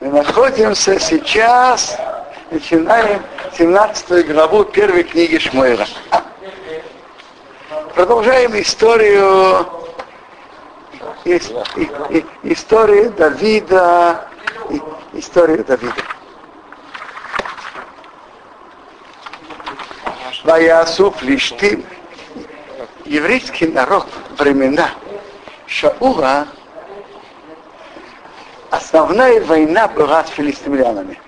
Мы находимся сейчас, начинаем 17 главу первой книги Шмуэла. Продолжаем историю историю Давида, историю Давида. Ваясу Флиштим, еврейский народ времена Шаула основная война была с филистимлянами,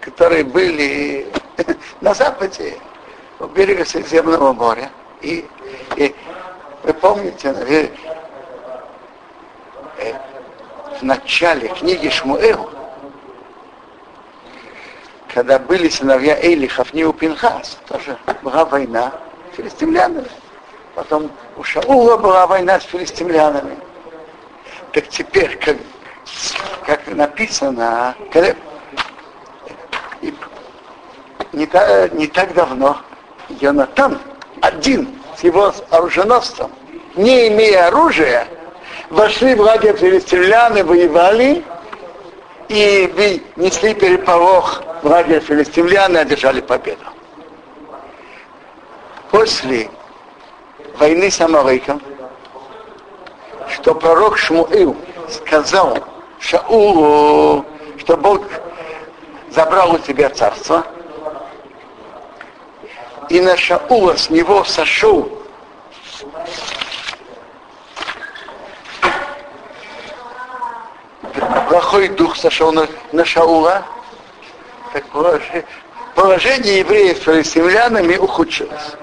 которые были на западе, у берега Средиземного моря. И, и вы помните, наверное, э, в начале книги Шмуэл, когда были сыновья Эйли, Хафни и Пинхас, тоже была война с филистимлянами. Потом у Шаула была война с филистимлянами. Так теперь, как как написано, когда, не, так, не так давно Йонатан один с его оруженосцем, не имея оружия, вошли в лагерь филистимлян и воевали, и несли переполох в лагерь филистимлян и одержали победу. После войны с Амалыком, что пророк Шмуил сказал Шаулу, что Бог забрал у тебя царство, и на Шаула с него сошел плохой дух сошел на, на Шаула, так положение евреев с филистимлянами ухудшилось.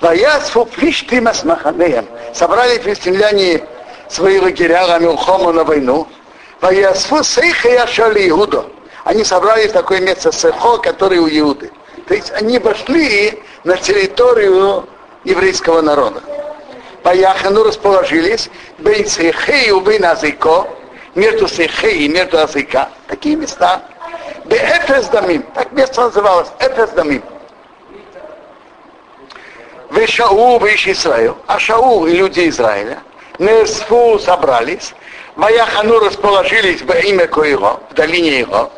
Ваясфу флиштима с Маханеем. Собрали филистимляне свои лагеря Рамилхома на войну. Ваясфу Сейха Яшали Иуда. Они собрали такое место Сехо, который у Иуды. То есть они вошли на территорию еврейского народа. По Яхану расположились Бейн Сейхе и Бейн Азико, между Сейхе и между Азика. Такие места. Беэфес. Так место называлось. Эфес Шаул, вы Израиль. А Шаул и люди Израиля Несфу собрались, Ваяхану расположились во имя Коего, в долине его,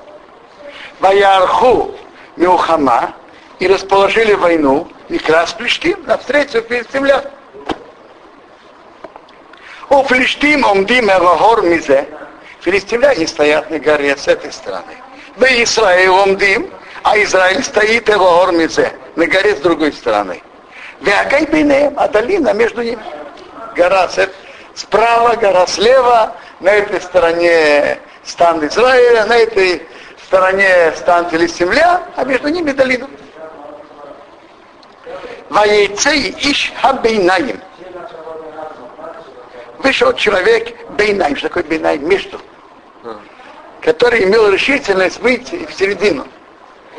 Ваярху Мюхама, и расположили войну, и крас Плештим навстречу филистимлян. У Плештим омдим Элогор Мизе, филистимляне стоят на горе с этой стороны. В Израиле омдим, а Израиль стоит Элогор Мизе, на горе с другой стороны. Вякай а долина между ними. Гора с этой справа, гора слева, на этой стороне стан Израиля, на этой стороне стан Филистимля, а между ними долина. Ваейцей иш хабейнаим. Вышел человек бейнаим. Что такое бейнаим? Между. Который имел решительность выйти в середину.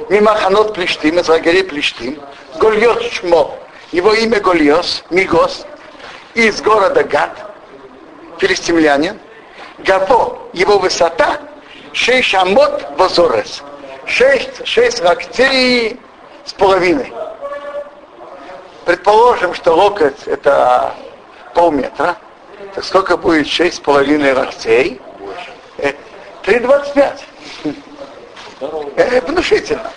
Мимо ханот Плештим, из лагерей Плештим. Гольот Шмо. Его имя Гольос, Мигос. Из города Гад филистимлянин, Гаво, его высота, шесть амот возорес. Шесть, шесть локтей с половиной. Предположим, что локоть это полметра. Так сколько будет шесть с половиной локтей? Три двадцать пять. Внушительно.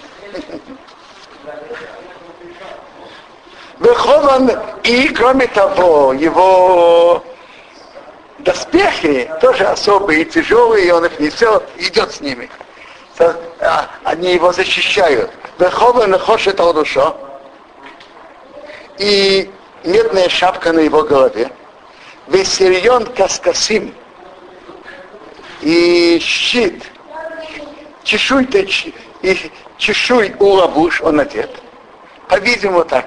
Выхован и, кроме того, его доспехи тоже особые, тяжелые, и он их несет, идет с ними. А, они его защищают. Верховен нахошет душа и медная шапка на его голове. Весерьон каскасим и щит, чешуй и чешуй у лабуш он одет. По-видимому так.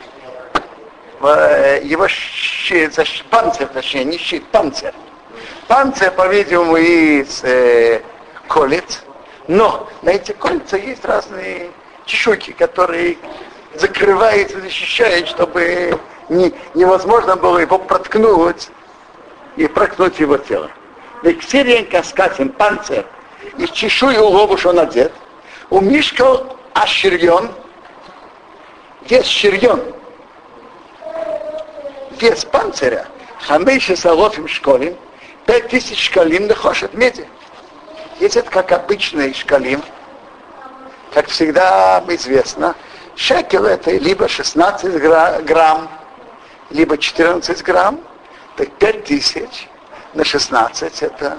Э, его щит, панцирь, точнее, не щит, панцирь Панцирь, по-видимому, из э, колец, но на эти кольца есть разные чешуйки, которые закрывают и защищают, чтобы не, невозможно было его проткнуть и проткнуть его тело. Вексириен каскатин, панцирь, из чешуи у лобуш он одет, у Мишка аширьон, вес ширьон, вес панциря, хамейши салофим школим, пять тысяч шкалим нахошет меди. Если это как обычный шкалим, как всегда известно, шекел это либо 16 грамм, либо 14 грамм, так 5 тысяч на 16 это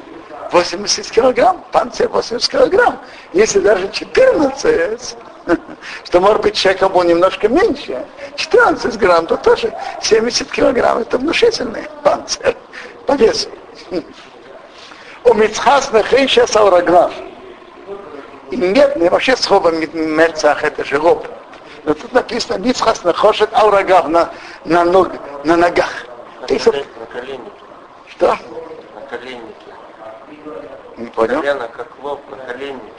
80 килограмм, панцирь 80 килограмм. Если даже 14, что может быть шекел был немножко меньше, 14 грамм, то тоже 70 килограмм. Это внушительный панцирь по весу. У Мицхас Нахейша Саураграф. И медный, вообще слово Мерцах это же роб. Но тут написано Мицхас Нахошет Аурагав на, на, ног, на ногах. На, колен, на коленнике. Что? На коленнике. Не понял? Колено как лоб на коленнике.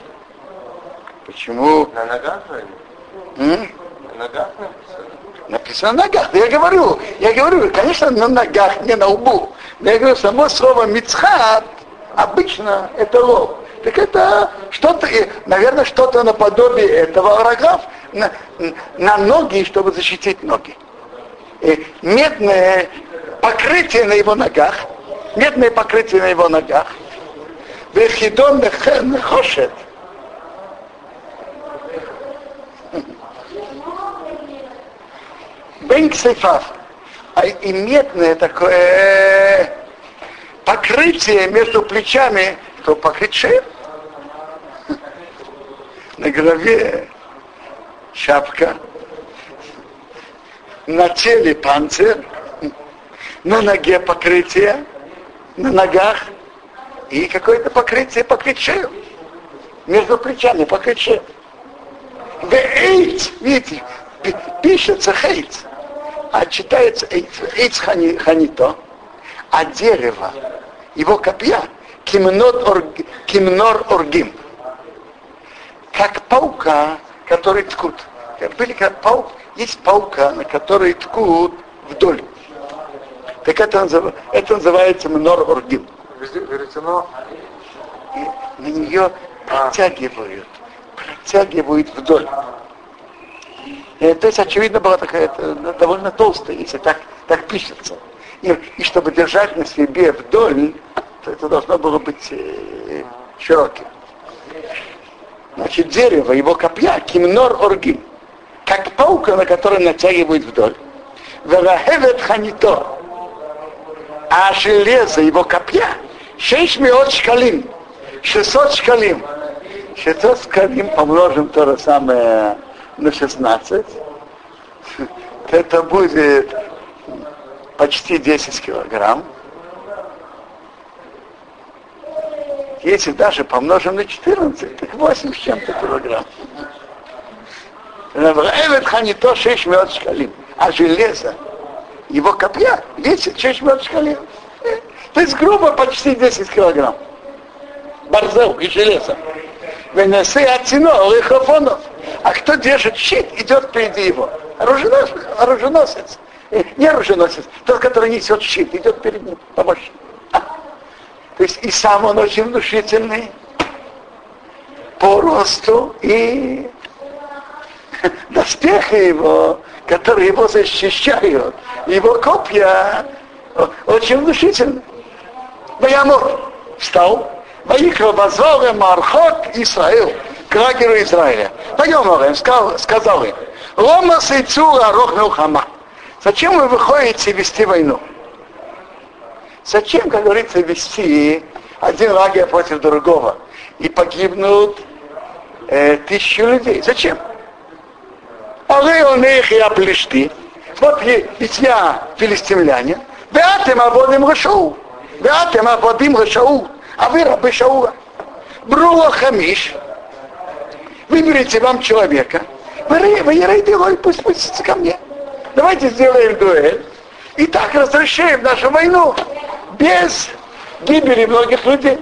Почему? На ногах М? На ногах написано? Написано на ногах. Да я говорю, я говорю, конечно, на ногах, не на лбу. Я говорю, само слово мицхат обычно это лоб. Так это что-то, наверное, что-то наподобие этого араграф на, на ноги, чтобы защитить ноги. И медное покрытие на его ногах, медное покрытие на его ногах, Вехидон хошет. Бен Сейфав. А и медное такое покрытие между плечами, то покрыть шею. На голове шапка, на теле панцирь, на ноге покрытие, на ногах и какое-то покрытие покрыть шею. Между плечами покрыть шею. Эйц, видите, пишется хейц, а читается эйц, эйц хани, ханито, а дерево, его копья, кимнор оргим, как паука, который ткут. Были как паук, есть паука, на который ткут вдоль. Так это, это называется мнор оргим. Веретено. И на нее протягивают, протягивают вдоль. И, то есть, очевидно, была такая это, довольно толстая, если так, так пишется. И, и чтобы держать на себе вдоль, то это должно было быть э, широким. Значит, дерево, его копья, кимнор оргим, как паука, на которой натягивают вдоль. Верахевет ханито, а железо, его копья, 6 миллион шкалим, 600 шкалим. 600 шкалим помножим то же самое на 16, это будет почти 10 килограмм. Если даже помножим на 14, так 8 с чем-то килограмм. Эвет ханито 6 миллион шкалим. А железо, его копья весит 6 миллион шкалим. То есть грубо почти 10 килограмм. Барзел и железо. Венесы отцино, лихофонов. А кто держит щит, идет впереди его. Оруженосец. оруженосец. Не оруженосец, тот, который несет щит, идет перед ним, помощь. То есть и сам он очень внушительный по росту и доспехи его, которые его защищают, его копья очень внушительны. Баямур встал, Ваикра возвал Мархот Израил, к Израиля. Пойдем, Орем, сказал, сказал им, Лома Сейцура Рох Милхама. Зачем вы выходите вести войну? Зачем, как говорится, вести один лагерь против другого? И погибнут э, тысячи людей. Зачем? А вы он их и оплешти. Вот ведь я филистимлянин. Веатем ободим Рашау. Веатем ободим Рашау. А вы рабы Шаула. Брула Хамиш. Выберите вам человека. Вы, не пусть спустится ко мне. Давайте сделаем дуэль. И так разрешаем нашу войну без гибели многих людей.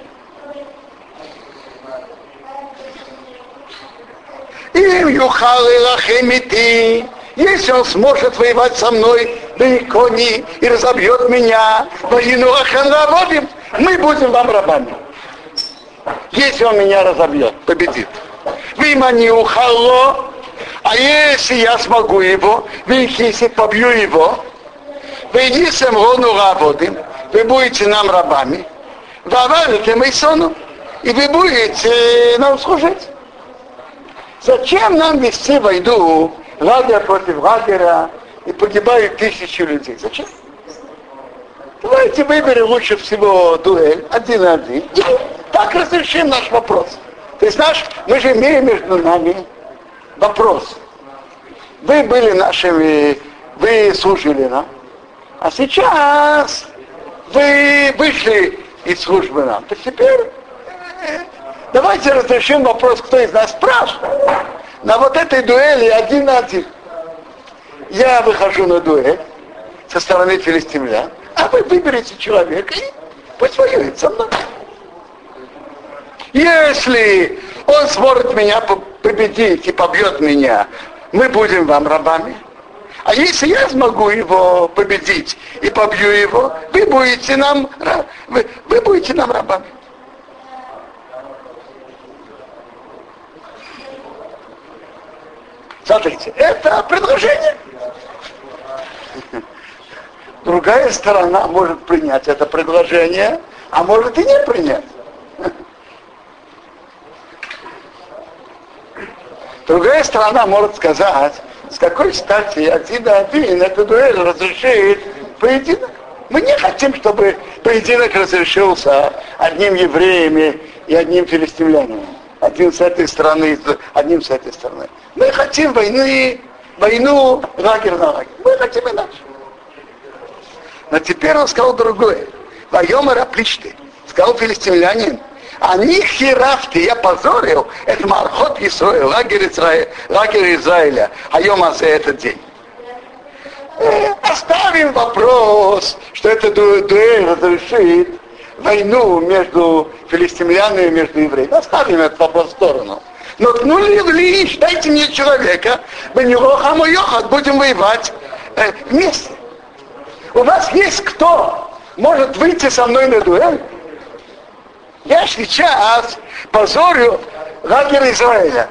Им юхалы лахемити, если он сможет воевать со мной, да и кони, и разобьет меня, войну аханраводим, мы будем вам рабами. Если он меня разобьет, победит. Не ухало, а если я смогу его, если побью его, вы единственным рону работаем, вы будете нам рабами, вавалите мы сону, и вы будете нам служить. Зачем нам вести войну лагерь против лагеря и погибают тысячи людей? Зачем? Давайте выберем лучше всего дуэль, один на один, и так разрешим наш вопрос. То есть наш, мы же имеем между нами вопрос. Вы были нашими, вы служили нам, а сейчас вы вышли из службы нам. То теперь э, давайте разрешим вопрос, кто из нас спрашивает. На вот этой дуэли один на один. Я выхожу на дуэль со стороны филистимлян, а вы выберете человека и пусть воюет со мной. Если он сможет меня победить и побьет меня, мы будем вам рабами. А если я смогу его победить и побью его, вы будете нам, вы, вы будете нам рабами. Смотрите, это предложение. Другая сторона может принять это предложение, а может и не принять. Другая сторона может сказать, с какой стати один на один эту дуэль разрешит поединок. Мы не хотим, чтобы поединок разрешился одним евреями и одним филистимлянином. Один с этой стороны, одним с этой стороны. Мы хотим войны, войну лагерь на лагерь. Мы хотим иначе. Но теперь он сказал другое. Вайомара пличты. Сказал филистимлянин, они хирафты, я позорил, это Мархот Исраил, лагерь Израиля, лагерь Израиля, а за этот день. Э, оставим вопрос, что это дуэль разрешит войну между филистимлянами и между евреями. Оставим этот вопрос в сторону. Но ну ли, дайте мне человека, мы не хаму йохат, будем воевать э, вместе. У вас есть кто может выйти со мной на дуэль? Я сейчас позорю лагерь Израиля.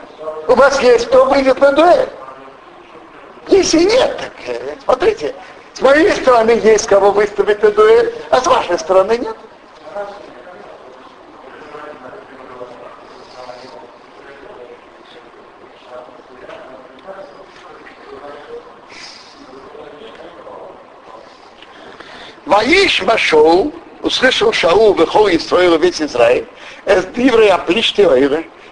У вас есть кто выйдет на дуэль? Если нет, так, э, смотрите, с моей стороны есть кого выставить на дуэль, а с вашей стороны нет. Ваиш вошел услышал Шаул, выхол и строил весь Израиль, с диврой оплиштила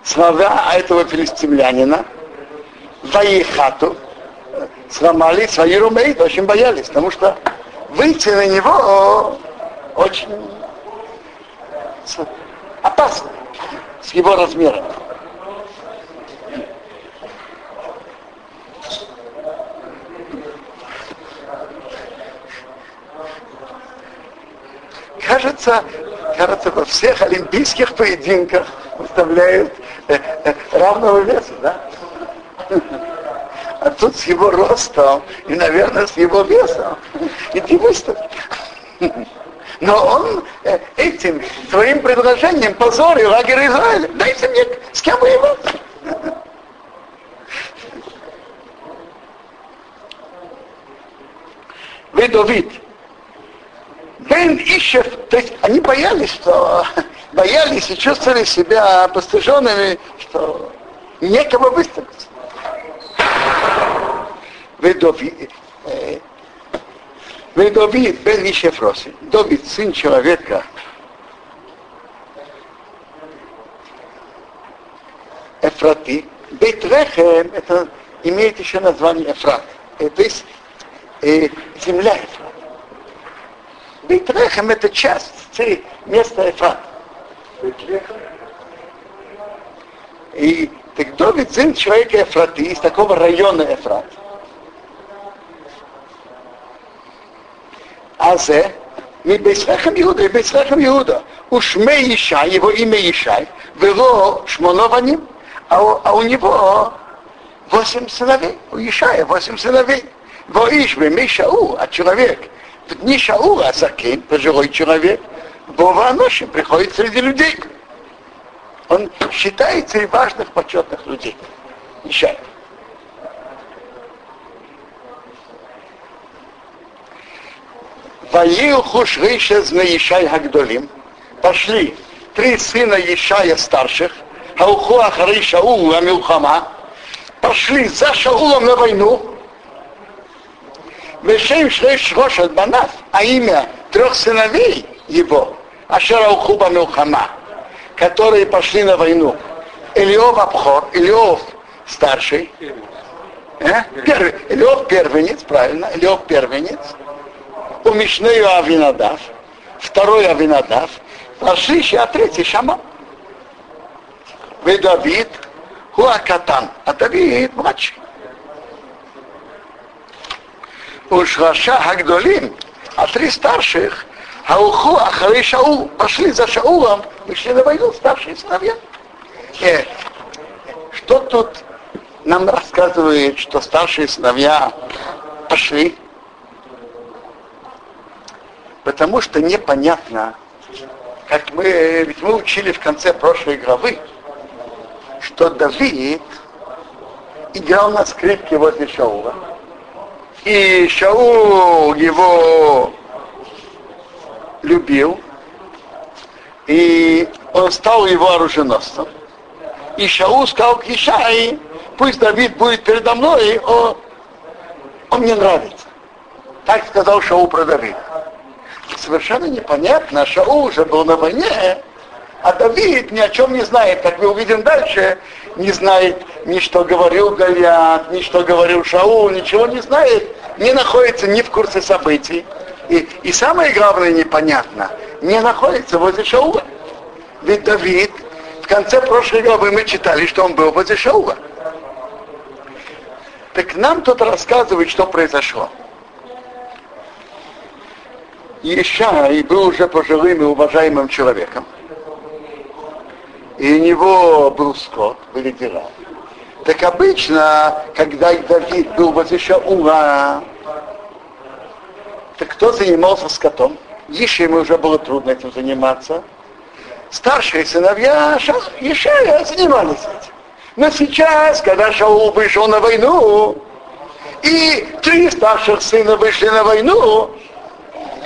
слова этого филистимлянина, Ваихату, сломали свои румей, очень боялись, потому что выйти на него очень опасно с его размером. Кажется, кажется, во всех олимпийских поединках выставляют э, э, равного веса, да? А тут с его ростом и, наверное, с его весом. Иди выставь. Но он э, этим своим предложением позорил лагерь Израиля. Дайте мне с кем воевать. Вы, Давид, Бен Ищев, то есть они боялись, что боялись и чувствовали себя постыженными, что некого выставить. Ведови, э, Ведови Бен Ищев Роси, Довид, сын человека, Эфрати, Бейтрехем, это имеет еще название Эфрат, э, то есть э, земля Эфрат. Бейтрехем это часть места Эфрат. И так Довид сын человека Эфраты, из такого района Эфрат. А зе, мы Бейсрехем Иуда, и Бейсрехем Иуда. У Шме Ишай, его имя Ишай, было Шмонованим, а у, а у него восемь сыновей, у Ишая восемь сыновей. Во Ишбе Мишау, а человек, в дни Шаула Закин, пожилой человек, Бова Аношим приходит среди людей. Он считается и важных почетных людей. Ишай. Ваилху Шриша Знаишай Хагдолим. Пошли три сына Ешая старших, Хауху Ахары Шаул Амилхама, пошли за Шаулом на войну, Вешем Шлеш Рошат Банав, а имя трех сыновей его, Ашера Ухуба Милхама, которые пошли на войну. Илиов Абхор, Илиов старший, э? Первый, Илиов первенец, правильно, Илиов первенец, у Мишнею Авинадав, второй Авинадав, Рашиши, а третий Шама. Вы Давид, Хуакатан, а Давид младший. Уж Раша Хагдолим, а три старших, Хауху Ахары Шаул, пошли за Шаулом, вышли на войну старшие сыновья. Э, что тут нам рассказывает, что старшие сыновья пошли? Потому что непонятно, как мы, ведь мы учили в конце прошлой главы, что Давид играл на скрипке возле Шаула. И Шаул его любил, и он стал его оруженосцем. И Шаул сказал к Ишай, пусть Давид будет передо мной, он, он мне нравится. Так сказал Шаул про Давида. Совершенно непонятно, Шаул уже был на войне, а Давид ни о чем не знает, как мы увидим дальше, не знает ни что говорил Галиат, ни что говорил Шаул, ничего не знает, не находится ни в курсе событий. И, и самое главное непонятно, не находится возле Шаула. Ведь Давид, в конце прошлой главы мы читали, что он был возле Шаула. Так нам тут рассказывает, что произошло. Ишай был уже пожилым и уважаемым человеком. И у него был скот, были дела. Так обычно, когда Давид был возле Шаула, так кто занимался скотом? Еще ему уже было трудно этим заниматься. Старшие сыновья Ешая занимались этим. Но сейчас, когда Шаул вышел на войну, и три старших сына вышли на войну,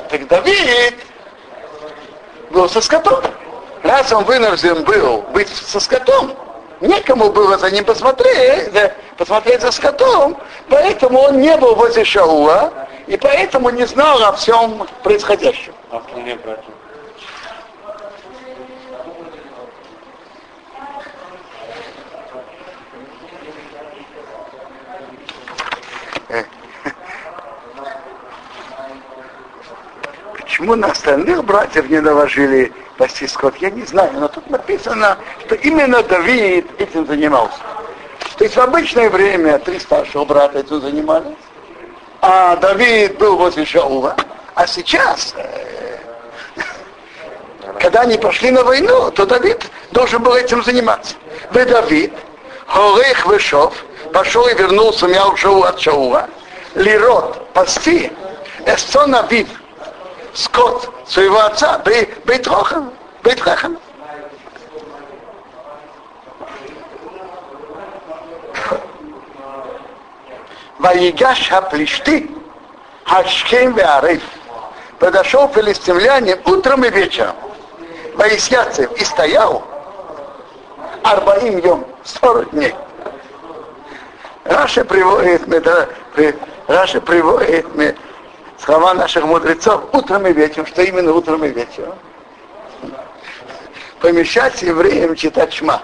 так Давид был со скотом. Раз он вынужден был быть со скотом, некому было за ним посмотреть, посмотреть за скотом, поэтому он не был возле Шаула, и поэтому не знал о всем происходящем. А в не братья? Почему на остальных братьев не наложили пасти скот, я не знаю, но тут написано, что именно Давид этим занимался. То есть в обычное время три старших брата этим занимались, а Давид был возле Шаула, а сейчас, э, когда они пошли на войну, то Давид должен был этим заниматься. Вы Давид, Холех Вышов, пошел и вернулся мял Шау от Шаула. Лирот, пасти, Эсцон Авив, скот своего отца, Бейтрохан, Бейтрахан. ויגש הפלשתי, השכם והערב. Подошел филистимлянин утром и вечером. ויתיצב и стоял ארבעים יום, 40 дней. Раши приводит, Раши приводит слова наших мудрецов утром и вечером, что именно утром и вечером. Помещать евреям читать шма.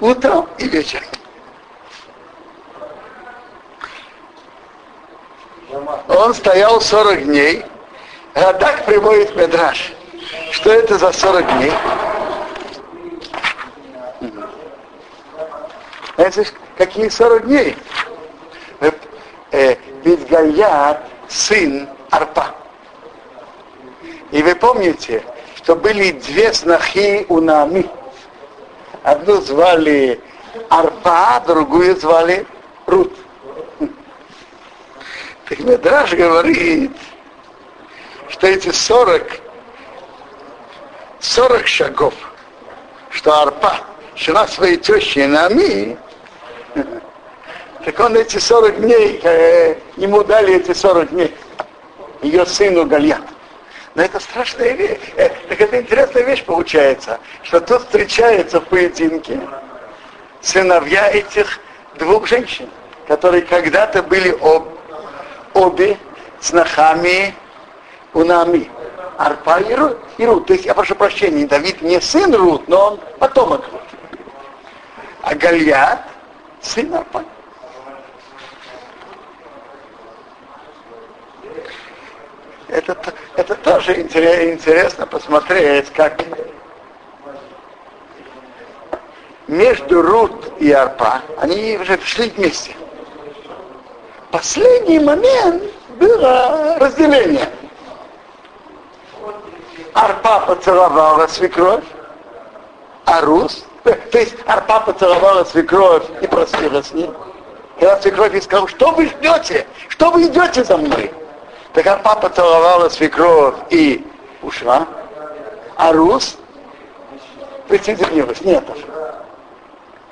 Утром и вечером. Он стоял 40 дней. Радак приводит Медраж. Что это за 40 дней? Это какие 40 дней? Э, ведь Гаят сын Арпа. И вы помните, что были две снохи у Нами. Одну звали Арпа, другую звали Рут. Так Медраж говорит, что эти 40, 40 шагов, что Арпа жена своей тещи Нами, так он эти 40 дней, э, ему дали эти 40 дней, ее сыну Гальят. Но это страшная вещь. Э, так это интересная вещь получается, что тут встречаются в поединке сыновья этих двух женщин, которые когда-то были об, обе снохами Унами. Арпа и Рут, и Рут. То есть, я прошу прощения, Давид не сын Рут, но он потомок Рут. А Гальят сын Арпа. Это, это тоже интересно посмотреть, как между Рут и Арпа, они уже шли вместе. Последний момент было разделение. Арпа поцеловала свекровь, а Рус, то есть Арпа поцеловала свекровь и простила с ней. Когда свекровь ей сказала, что вы ждете? Что вы идете за мной? Так Арпа поцеловала свекровь и ушла. А Рус присоединилась. Нет.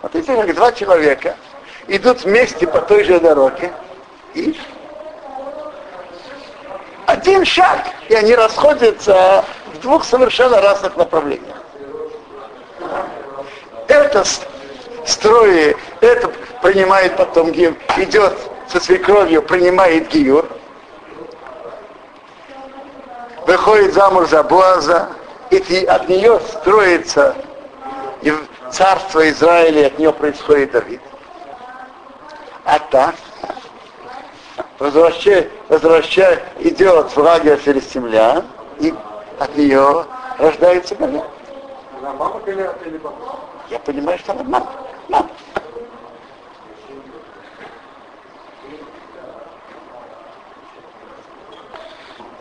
Вот эти как два человека идут вместе по той же дороге и один шаг, и они расходятся в двух совершенно разных направлениях. Это строи, это принимает потом гиюр, идет со свекровью, принимает гиюр, выходит замуж за Боаза, и от нее строится и царство Израиля, от нее происходит Давид. А так, возвращай, возвращай, идет в лагерь филистимлян, и от нее рождается Голиаф. Она мама или, или папа? Я понимаю, что она мама. Мама.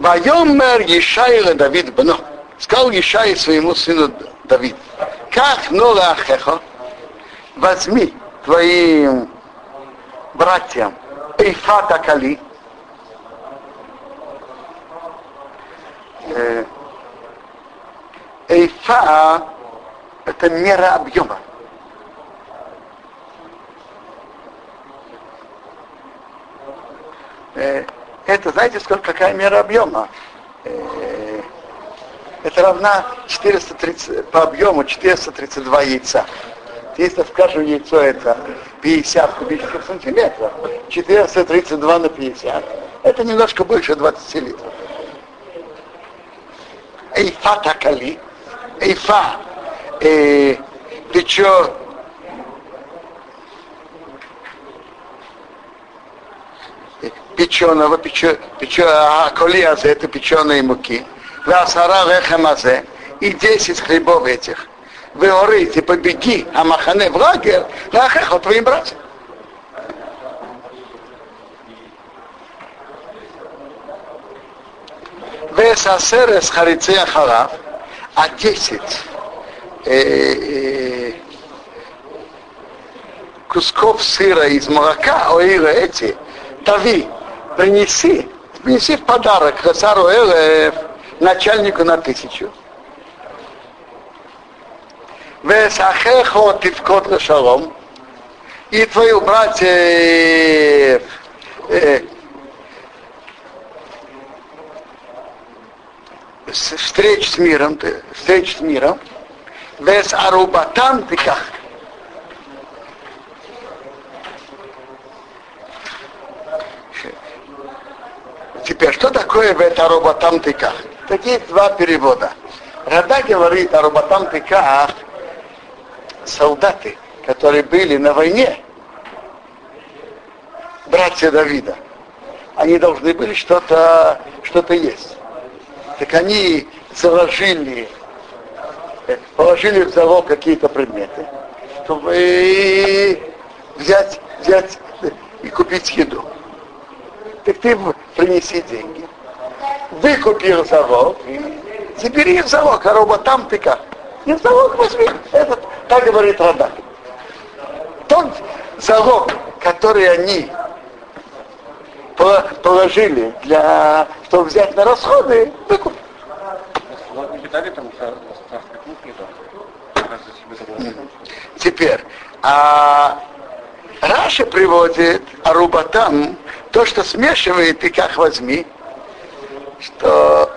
Вайомер Ешайра Давид Бно. Сказал Ешай своему сыну Давид. Как Нола Ахеха, возьми твоим братьям Эйфата Кали, Эйфа – это мера объема. Это, знаете, сколько, какая мера объема? Это равна 430, по объему 432 яйца. Если в каждое яйцо это 50 кубических сантиметров, 432 на 50, это немножко больше 20 литров. Эйфа такали, эйфа, э, плечо печеного, печо, печо, а колия это печеные муки. Васара вехамазе и 10 хлебов этих. Вы говорите, побеги, а махане в лагерь, лахеха твоим братьям. Весасерес харице ахарав, а 10 э, э, кусков сыра из молока, оира эти, тави, принеси, принеси в подарок Хасару Элев, начальнику на тысячу. Весахехо тивкот шалом. И твою братьев э, встреч с миром, встреч с миром, без арубатантиках, Теперь, что такое это роботамтыках? Такие два перевода. Рада говорит о роботамтыках солдаты, которые были на войне, братья Давида. Они должны были что-то что есть. Так они заложили, положили в залог какие-то предметы, чтобы взять, взять и купить еду так ты принеси деньги, выкупи залог, забери в залог, а робот там ты как? И в залог возьми. Этот, так говорит Радак. Тот залог, который они положили для, чтобы взять на расходы, выкуп. Теперь, а Раша приводит Арубатам то, что смешивает и как возьми, что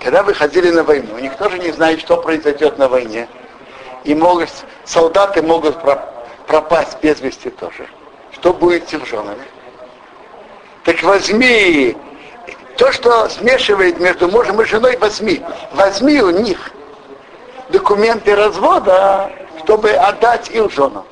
когда выходили на войну, никто же не знает, что произойдет на войне. И могут, солдаты могут пропасть без вести тоже. Что будет с женами? Так возьми то, что смешивает между мужем и женой, возьми. Возьми у них документы развода, чтобы отдать их женам.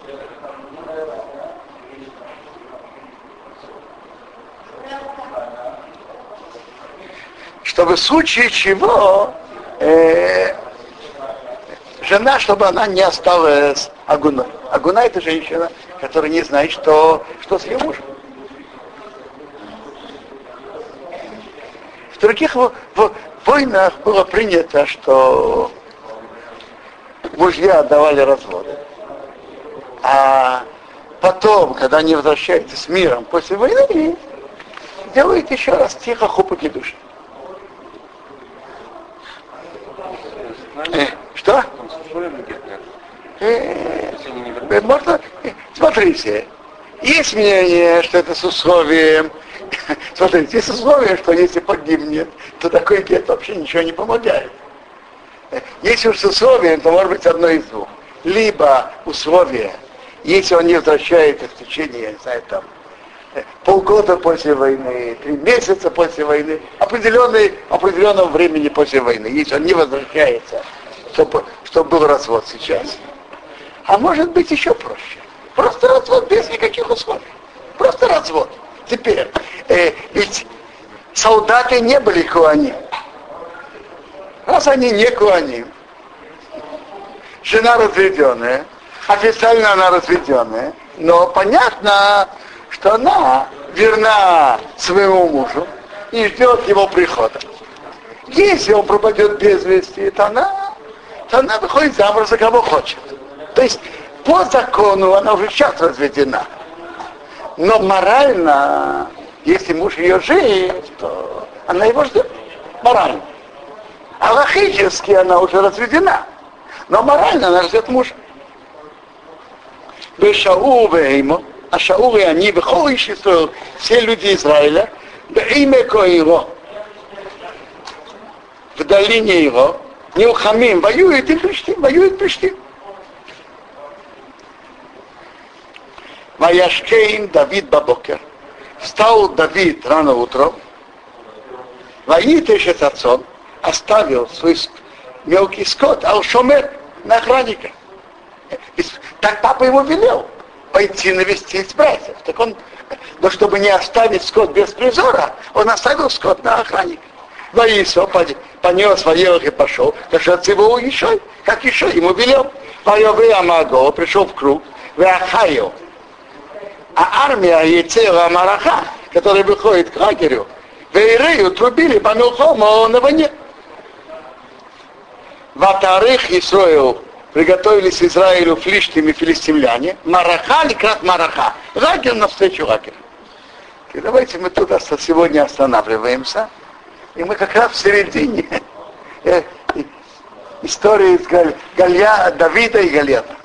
Чтобы в случае чего э, жена, чтобы она не осталась агуной. Агуна это женщина, которая не знает, что, что с ее мужем. В других в, в войнах было принято, что мужья давали разводы. А потом, когда они возвращаются с миром после войны, делают еще раз тихо хупаки души. Э, что? Э, можно, смотрите, есть мнение, что это с условием, смотрите, есть условие, что если погибнет, то такой гет вообще ничего не помогает. Если уж с условием, то может быть одно из двух. Либо условие, если он не возвращается в течение, я не знаю, там, полгода после войны, три месяца после войны, определенный, определенного времени после войны, если он не возвращается, чтобы, чтобы был развод сейчас. А может быть еще проще. Просто развод без никаких условий. Просто развод. Теперь, э, ведь солдаты не были куаним. Раз они не куаним, жена разведенная, официально она разведенная, но понятно, что она верна своему мужу и ждет его прихода. Если он пропадет без вести, то она, то она выходит замуж за кого хочет. То есть по закону она уже сейчас разведена. Но морально, если муж ее жив, то она его ждет. Морально. А логически она уже разведена. Но морально она ждет мужа. Бешау веймо, а и они, Бехол Ишису, все люди Израиля, имя Коиро, в долине его, Нилхамим, воюет и Приштим, воюет Приштим. Ваяшкейн Давид Бабокер. Встал Давид рано утром, Ваитеш отцом, оставил свой мелкий скот, Алшомер, на охранника. Так папа ему велел пойти навестить братьев. Так он, но чтобы не оставить скот без призора, он оставил скот на охранника. Воисо понес воевых и пошел, как его еще, как еще, ему велел. Воевы Амаго пришел в круг, в Ахайо. А армия Ецела Мараха, которая выходит к лагерю, в Ирею трубили по Милхому на войне. Ватарых Исроил приготовились Израилю флиштим и филистимляне, Мараха ликрат Мараха, лагерь навстречу лагерю. И давайте мы туда сегодня останавливаемся, и мы как раз в середине э, истории Галь, Галья, Давида и Галета.